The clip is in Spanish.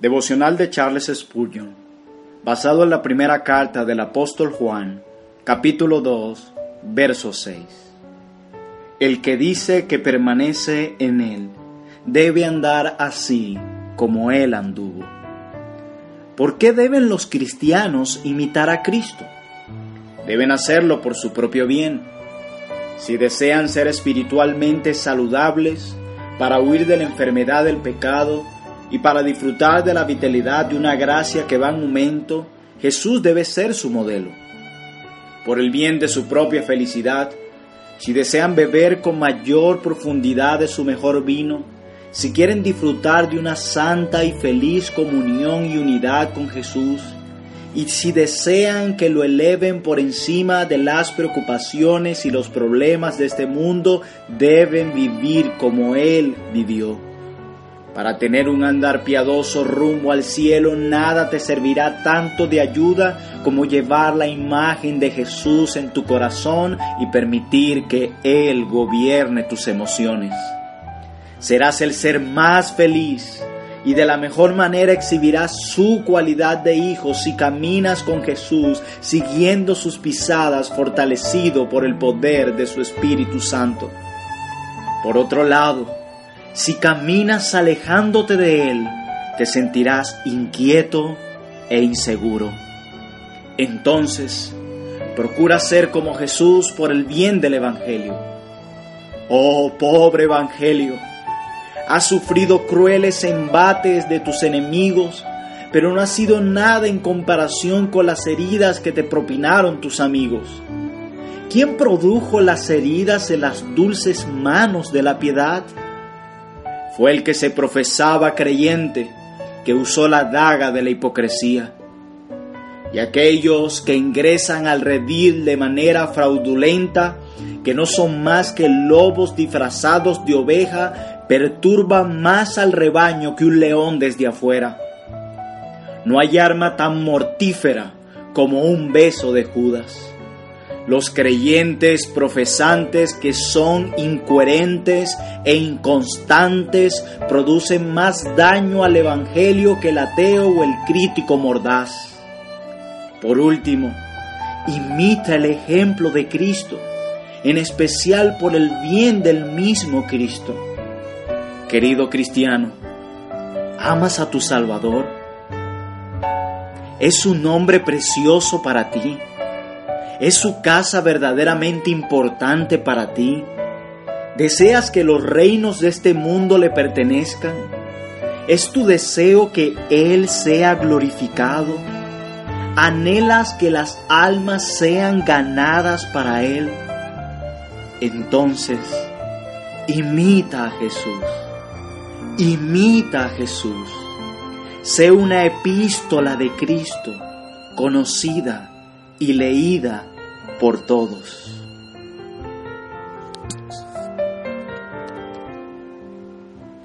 Devocional de Charles Spurgeon, basado en la primera carta del apóstol Juan, capítulo 2, verso 6. El que dice que permanece en él debe andar así como él anduvo. ¿Por qué deben los cristianos imitar a Cristo? Deben hacerlo por su propio bien. Si desean ser espiritualmente saludables, para huir de la enfermedad del pecado, y para disfrutar de la vitalidad de una gracia que va en aumento, Jesús debe ser su modelo. Por el bien de su propia felicidad, si desean beber con mayor profundidad de su mejor vino, si quieren disfrutar de una santa y feliz comunión y unidad con Jesús, y si desean que lo eleven por encima de las preocupaciones y los problemas de este mundo, deben vivir como Él vivió. Para tener un andar piadoso rumbo al cielo, nada te servirá tanto de ayuda como llevar la imagen de Jesús en tu corazón y permitir que Él gobierne tus emociones. Serás el ser más feliz y de la mejor manera exhibirás su cualidad de hijo si caminas con Jesús, siguiendo sus pisadas, fortalecido por el poder de su Espíritu Santo. Por otro lado, si caminas alejándote de Él, te sentirás inquieto e inseguro. Entonces, procura ser como Jesús por el bien del Evangelio. Oh, pobre Evangelio, has sufrido crueles embates de tus enemigos, pero no ha sido nada en comparación con las heridas que te propinaron tus amigos. ¿Quién produjo las heridas en las dulces manos de la piedad? Fue el que se profesaba creyente, que usó la daga de la hipocresía. Y aquellos que ingresan al redil de manera fraudulenta, que no son más que lobos disfrazados de oveja, perturban más al rebaño que un león desde afuera. No hay arma tan mortífera como un beso de Judas. Los creyentes profesantes que son incoherentes e inconstantes producen más daño al Evangelio que el ateo o el crítico mordaz. Por último, imita el ejemplo de Cristo, en especial por el bien del mismo Cristo. Querido cristiano, ¿amas a tu Salvador? ¿Es un nombre precioso para ti? ¿Es su casa verdaderamente importante para ti? ¿Deseas que los reinos de este mundo le pertenezcan? ¿Es tu deseo que Él sea glorificado? ¿Anhelas que las almas sean ganadas para Él? Entonces, imita a Jesús. Imita a Jesús. Sé una epístola de Cristo, conocida y leída por todos.